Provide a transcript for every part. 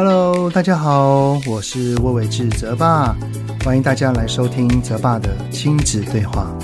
Hello，大家好，我是魏玮志泽爸，欢迎大家来收听泽爸的亲子对话。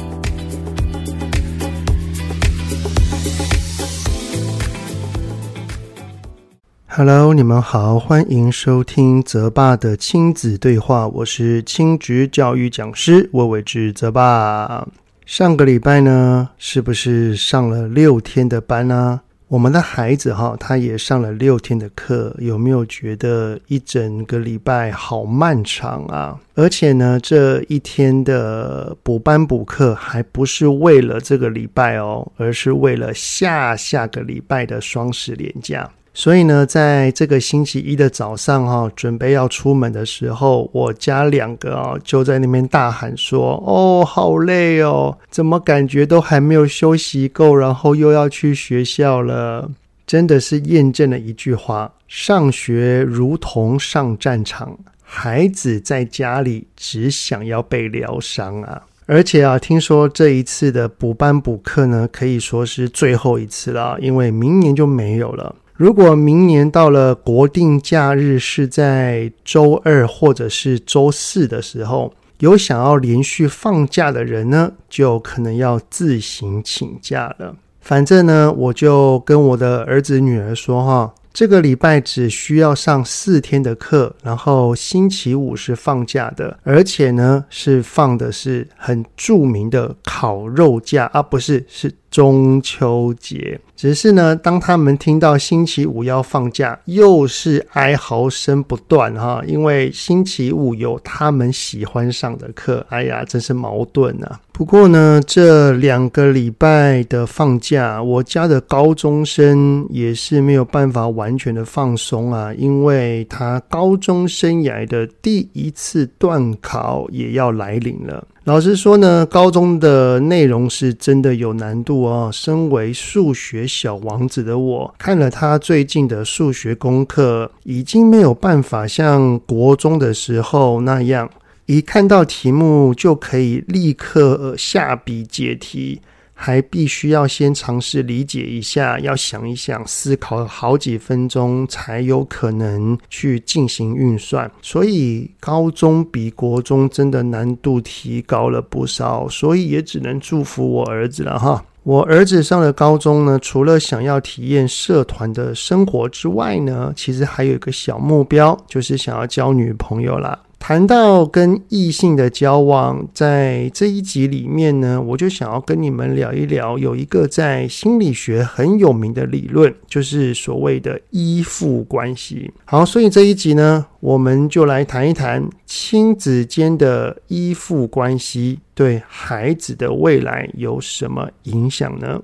Hello，你们好，欢迎收听泽爸的亲子对话，我是亲职教育讲师魏玮志泽爸。上个礼拜呢，是不是上了六天的班呢？我们的孩子哈，他也上了六天的课，有没有觉得一整个礼拜好漫长啊？而且呢，这一天的补班补课还不是为了这个礼拜哦，而是为了下下个礼拜的双十连假。所以呢，在这个星期一的早上哈，准备要出门的时候，我家两个啊就在那边大喊说：“哦，好累哦，怎么感觉都还没有休息够，然后又要去学校了？”真的是验证了一句话：上学如同上战场，孩子在家里只想要被疗伤啊！而且啊，听说这一次的补班补课呢，可以说是最后一次了，因为明年就没有了。如果明年到了国定假日是在周二或者是周四的时候，有想要连续放假的人呢，就可能要自行请假了。反正呢，我就跟我的儿子女儿说哈，这个礼拜只需要上四天的课，然后星期五是放假的，而且呢是放的是很著名的烤肉假啊，不是，是中秋节。只是呢，当他们听到星期五要放假，又是哀嚎声不断哈，因为星期五有他们喜欢上的课，哎呀，真是矛盾啊。不过呢，这两个礼拜的放假，我家的高中生也是没有办法完全的放松啊，因为他高中生涯的第一次段考也要来临了。老实说呢，高中的内容是真的有难度哦。身为数学小王子的我，看了他最近的数学功课，已经没有办法像国中的时候那样，一看到题目就可以立刻下笔解题。还必须要先尝试理解一下，要想一想，思考好几分钟，才有可能去进行运算。所以高中比国中真的难度提高了不少，所以也只能祝福我儿子了哈。我儿子上了高中呢，除了想要体验社团的生活之外呢，其实还有一个小目标，就是想要交女朋友啦。谈到跟异性的交往，在这一集里面呢，我就想要跟你们聊一聊，有一个在心理学很有名的理论，就是所谓的依附关系。好，所以这一集呢，我们就来谈一谈亲子间的依附关系对孩子的未来有什么影响呢？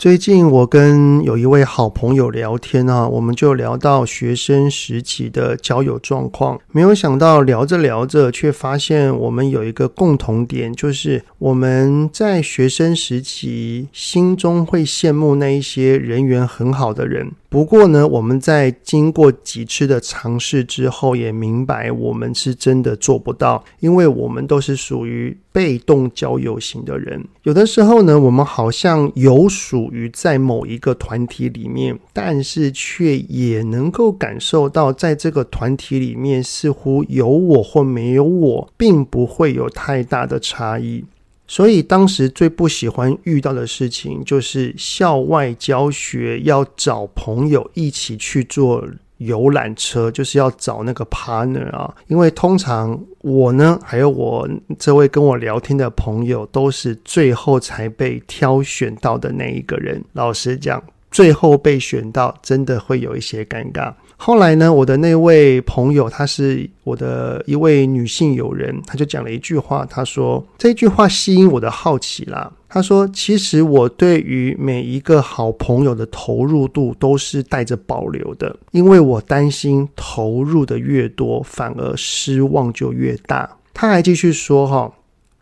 最近我跟有一位好朋友聊天啊，我们就聊到学生时期的交友状况。没有想到聊着聊着，却发现我们有一个共同点，就是我们在学生时期心中会羡慕那一些人缘很好的人。不过呢，我们在经过几次的尝试之后，也明白我们是真的做不到，因为我们都是属于被动交友型的人。有的时候呢，我们好像有属于在某一个团体里面，但是却也能够感受到，在这个团体里面，似乎有我或没有我，并不会有太大的差异。所以当时最不喜欢遇到的事情，就是校外教学要找朋友一起去坐游览车，就是要找那个 partner 啊。因为通常我呢，还有我这位跟我聊天的朋友，都是最后才被挑选到的那一个人。老实讲，最后被选到，真的会有一些尴尬。后来呢，我的那位朋友，她是我的一位女性友人，她就讲了一句话，她说，这句话吸引我的好奇啦。她说，其实我对于每一个好朋友的投入度都是带着保留的，因为我担心投入的越多，反而失望就越大。她还继续说哈。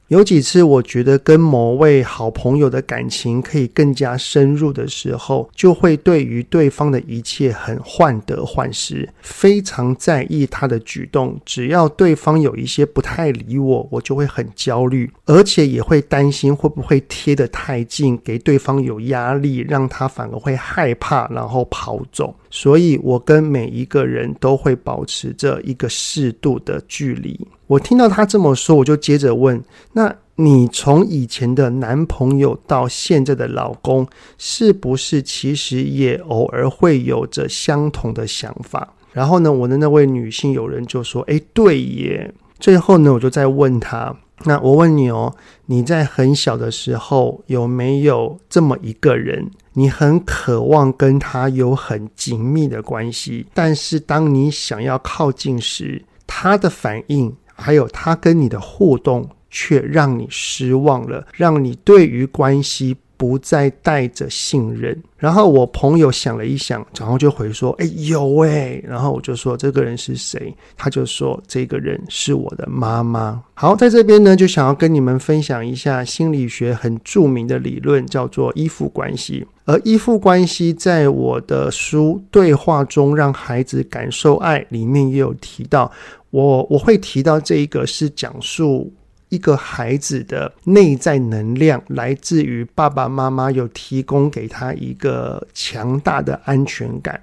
有几次，我觉得跟某位好朋友的感情可以更加深入的时候，就会对于对方的一切很患得患失，非常在意他的举动。只要对方有一些不太理我，我就会很焦虑，而且也会担心会不会贴得太近，给对方有压力，让他反而会害怕，然后跑走。所以，我跟每一个人都会保持着一个适度的距离。我听到他这么说，我就接着问：那你从以前的男朋友到现在的老公，是不是其实也偶尔会有着相同的想法？然后呢，我的那位女性友人就说：诶，对耶。最后呢，我就再问他：那我问你哦，你在很小的时候有没有这么一个人，你很渴望跟他有很紧密的关系，但是当你想要靠近时，他的反应，还有他跟你的互动，却让你失望了，让你对于关系不再带着信任。然后我朋友想了一想，然后就回说：“哎，有哎。”然后我就说：“这个人是谁？”他就说：“这个人是我的妈妈。”好，在这边呢，就想要跟你们分享一下心理学很著名的理论，叫做依附关系。而依附关系在我的书《对话中让孩子感受爱》里面也有提到。我我会提到这一个是讲述一个孩子的内在能量来自于爸爸妈妈有提供给他一个强大的安全感。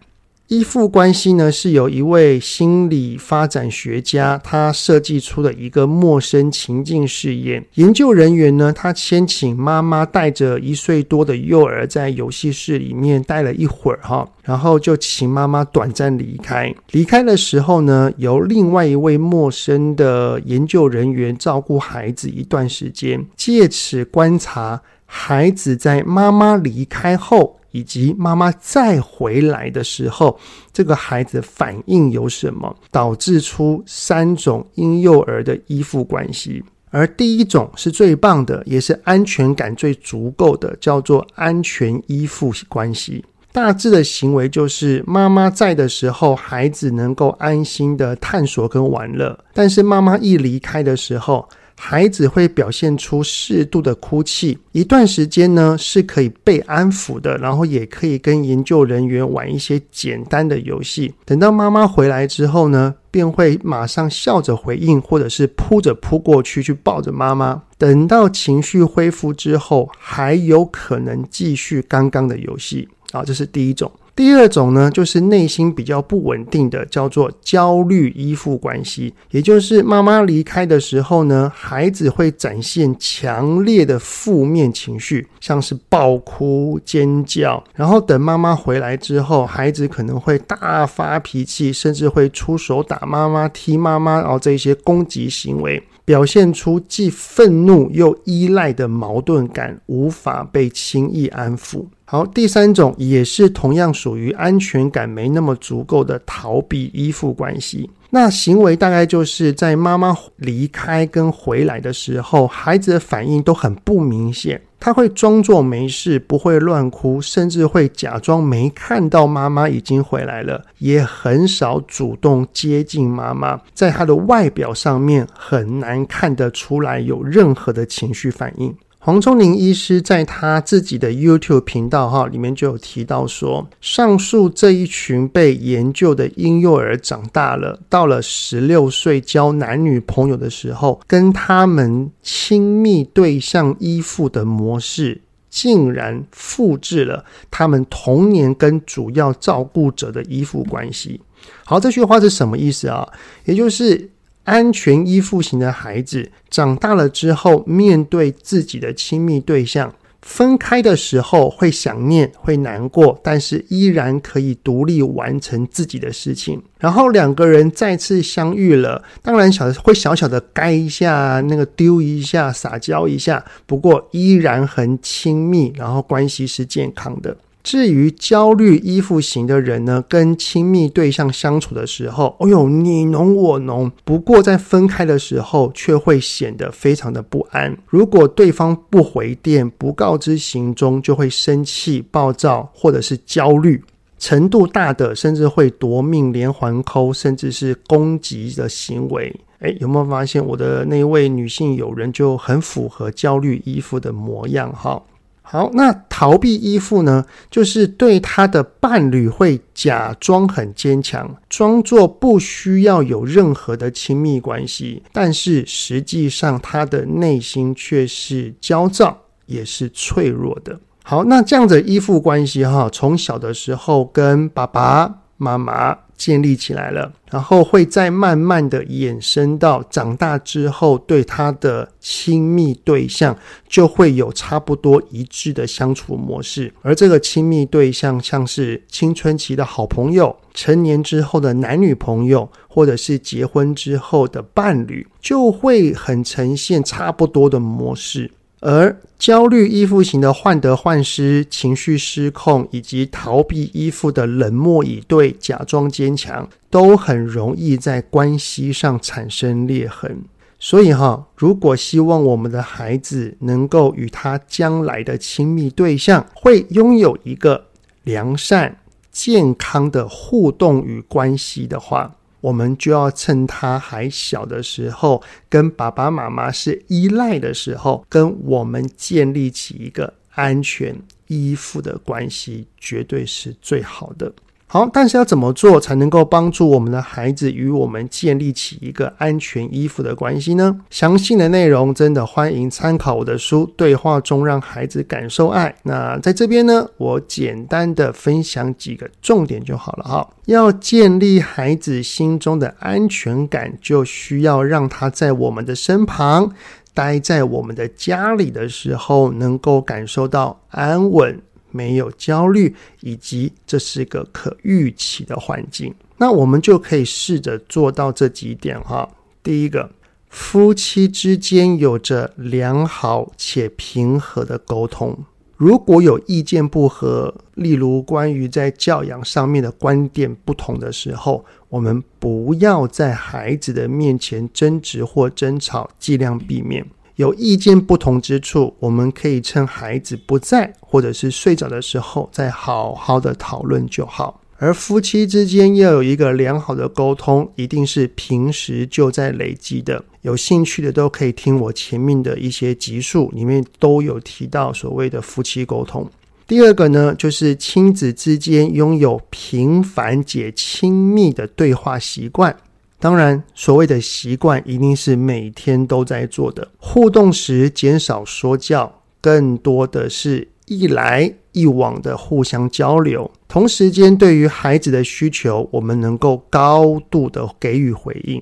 依附关系呢，是由一位心理发展学家他设计出的一个陌生情境试验。研究人员呢，他先请妈妈带着一岁多的幼儿在游戏室里面待了一会儿哈，然后就请妈妈短暂离开。离开的时候呢，由另外一位陌生的研究人员照顾孩子一段时间，借此观察孩子在妈妈离开后。以及妈妈再回来的时候，这个孩子反应有什么，导致出三种婴幼儿的依附关系。而第一种是最棒的，也是安全感最足够的，叫做安全依附关系。大致的行为就是妈妈在的时候，孩子能够安心的探索跟玩乐，但是妈妈一离开的时候，孩子会表现出适度的哭泣，一段时间呢是可以被安抚的，然后也可以跟研究人员玩一些简单的游戏。等到妈妈回来之后呢，便会马上笑着回应，或者是扑着扑过去去抱着妈妈。等到情绪恢复之后，还有可能继续刚刚的游戏。好，这是第一种。第二种呢，就是内心比较不稳定的，叫做焦虑依附关系。也就是妈妈离开的时候呢，孩子会展现强烈的负面情绪，像是爆哭、尖叫。然后等妈妈回来之后，孩子可能会大发脾气，甚至会出手打妈妈、踢妈妈，然后这些攻击行为，表现出既愤怒又依赖的矛盾感，无法被轻易安抚。好，第三种也是同样属于安全感没那么足够的逃避依附关系。那行为大概就是在妈妈离开跟回来的时候，孩子的反应都很不明显。他会装作没事，不会乱哭，甚至会假装没看到妈妈已经回来了，也很少主动接近妈妈。在他的外表上面，很难看得出来有任何的情绪反应。黄瑽宁医师在他自己的 YouTube 频道哈里面就有提到说，上述这一群被研究的婴幼儿长大了，到了十六岁交男女朋友的时候，跟他们亲密对象依附的模式，竟然复制了他们童年跟主要照顾者的依附关系。好，这句话是什么意思啊？也就是。安全依附型的孩子长大了之后，面对自己的亲密对象，分开的时候会想念、会难过，但是依然可以独立完成自己的事情。然后两个人再次相遇了，当然小会小小的该一下，那个丢一下，撒娇一下，不过依然很亲密，然后关系是健康的。至于焦虑依附型的人呢，跟亲密对象相处的时候，哦哟，你侬我侬，不过在分开的时候却会显得非常的不安。如果对方不回电、不告知行踪，就会生气、暴躁或者是焦虑。程度大的，甚至会夺命、连环抠，甚至是攻击的行为。诶，有没有发现我的那位女性友人就很符合焦虑依附的模样？哈。好，那逃避依附呢？就是对他的伴侣会假装很坚强，装作不需要有任何的亲密关系，但是实际上他的内心却是焦躁，也是脆弱的。好，那这样的依附关系哈，从小的时候跟爸爸妈妈。建立起来了，然后会再慢慢的衍生到长大之后，对他的亲密对象就会有差不多一致的相处模式。而这个亲密对象，像是青春期的好朋友、成年之后的男女朋友，或者是结婚之后的伴侣，就会很呈现差不多的模式。而焦虑依附型的患得患失、情绪失控，以及逃避依附的冷漠以对、假装坚强，都很容易在关系上产生裂痕。所以哈，如果希望我们的孩子能够与他将来的亲密对象会拥有一个良善、健康的互动与关系的话，我们就要趁他还小的时候，跟爸爸妈妈是依赖的时候，跟我们建立起一个安全依附的关系，绝对是最好的。好，但是要怎么做才能够帮助我们的孩子与我们建立起一个安全依附的关系呢？详细的内容真的欢迎参考我的书《对话中让孩子感受爱》。那在这边呢，我简单的分享几个重点就好了哈。要建立孩子心中的安全感，就需要让他在我们的身旁，待在我们的家里的时候，能够感受到安稳。没有焦虑，以及这是个可预期的环境，那我们就可以试着做到这几点哈。第一个，夫妻之间有着良好且平和的沟通。如果有意见不合，例如关于在教养上面的观点不同的时候，我们不要在孩子的面前争执或争吵，尽量避免。有意见不同之处，我们可以趁孩子不在或者是睡着的时候，再好好的讨论就好。而夫妻之间要有一个良好的沟通，一定是平时就在累积的。有兴趣的都可以听我前面的一些集数，里面都有提到所谓的夫妻沟通。第二个呢，就是亲子之间拥有频繁且亲密的对话习惯。当然，所谓的习惯一定是每天都在做的。互动时减少说教，更多的是一来一往的互相交流。同时间，对于孩子的需求，我们能够高度的给予回应。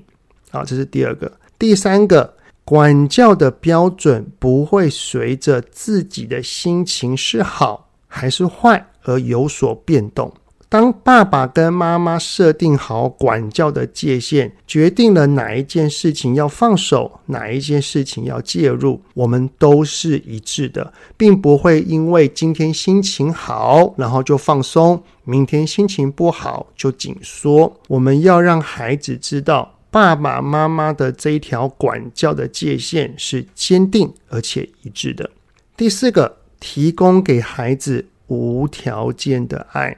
好，这是第二个。第三个，管教的标准不会随着自己的心情是好还是坏而有所变动。当爸爸跟妈妈设定好管教的界限，决定了哪一件事情要放手，哪一件事情要介入，我们都是一致的，并不会因为今天心情好，然后就放松；明天心情不好就紧缩。我们要让孩子知道，爸爸妈妈的这一条管教的界限是坚定而且一致的。第四个，提供给孩子无条件的爱。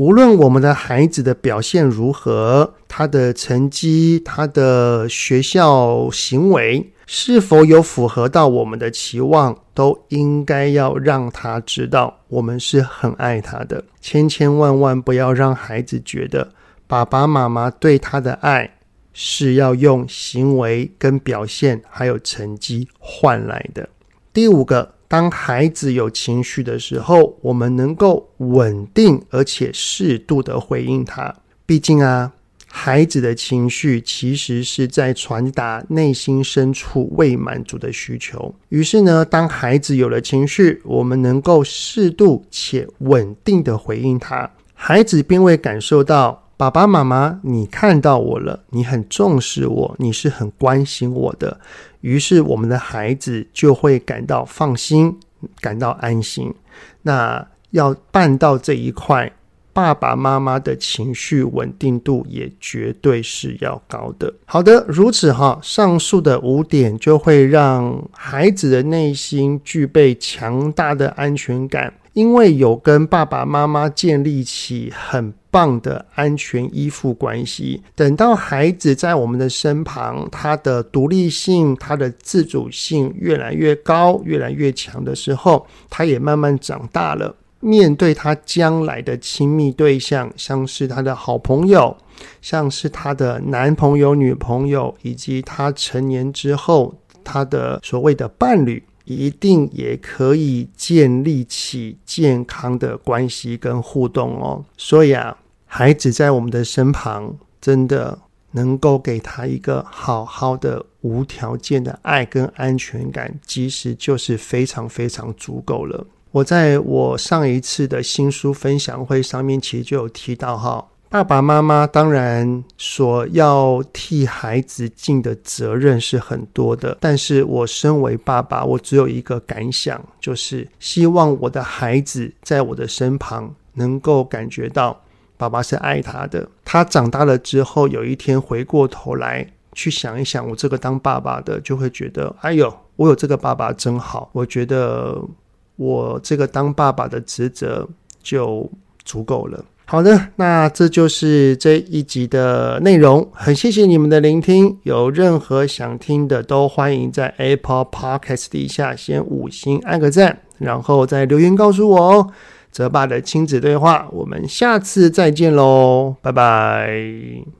无论我们的孩子的表现如何，他的成绩、他的学校行为是否有符合到我们的期望，都应该要让他知道，我们是很爱他的。千千万万不要让孩子觉得爸爸妈妈对他的爱是要用行为跟表现还有成绩换来的。第五个。当孩子有情绪的时候，我们能够稳定而且适度的回应他。毕竟啊，孩子的情绪其实是在传达内心深处未满足的需求。于是呢，当孩子有了情绪，我们能够适度且稳定的回应他，孩子便会感受到。爸爸妈妈，你看到我了，你很重视我，你是很关心我的。于是，我们的孩子就会感到放心，感到安心。那要办到这一块，爸爸妈妈的情绪稳定度也绝对是要高的。好的，如此哈，上述的五点就会让孩子的内心具备强大的安全感，因为有跟爸爸妈妈建立起很棒的安全依附关系。等到孩子在我们的身旁，他的独立性、他的自主性越来越高、越来越强的时候，他也慢慢长大了。面对他将来的亲密对象，像是他的好朋友，像是他的男朋友、女朋友，以及他成年之后他的所谓的伴侣，一定也可以建立起健康的关系跟互动哦。所以啊，孩子在我们的身旁，真的能够给他一个好好的无条件的爱跟安全感，其实就是非常非常足够了。我在我上一次的新书分享会上面，其实就有提到哈，爸爸妈妈当然所要替孩子尽的责任是很多的，但是我身为爸爸，我只有一个感想，就是希望我的孩子在我的身旁能够感觉到爸爸是爱他的。他长大了之后，有一天回过头来去想一想，我这个当爸爸的，就会觉得，哎呦，我有这个爸爸真好。我觉得。我这个当爸爸的职责就足够了。好的，那这就是这一集的内容。很谢谢你们的聆听，有任何想听的都欢迎在 Apple Podcast 底下先五星按个赞，然后再留言告诉我哦。泽爸的亲子对话，我们下次再见喽，拜拜。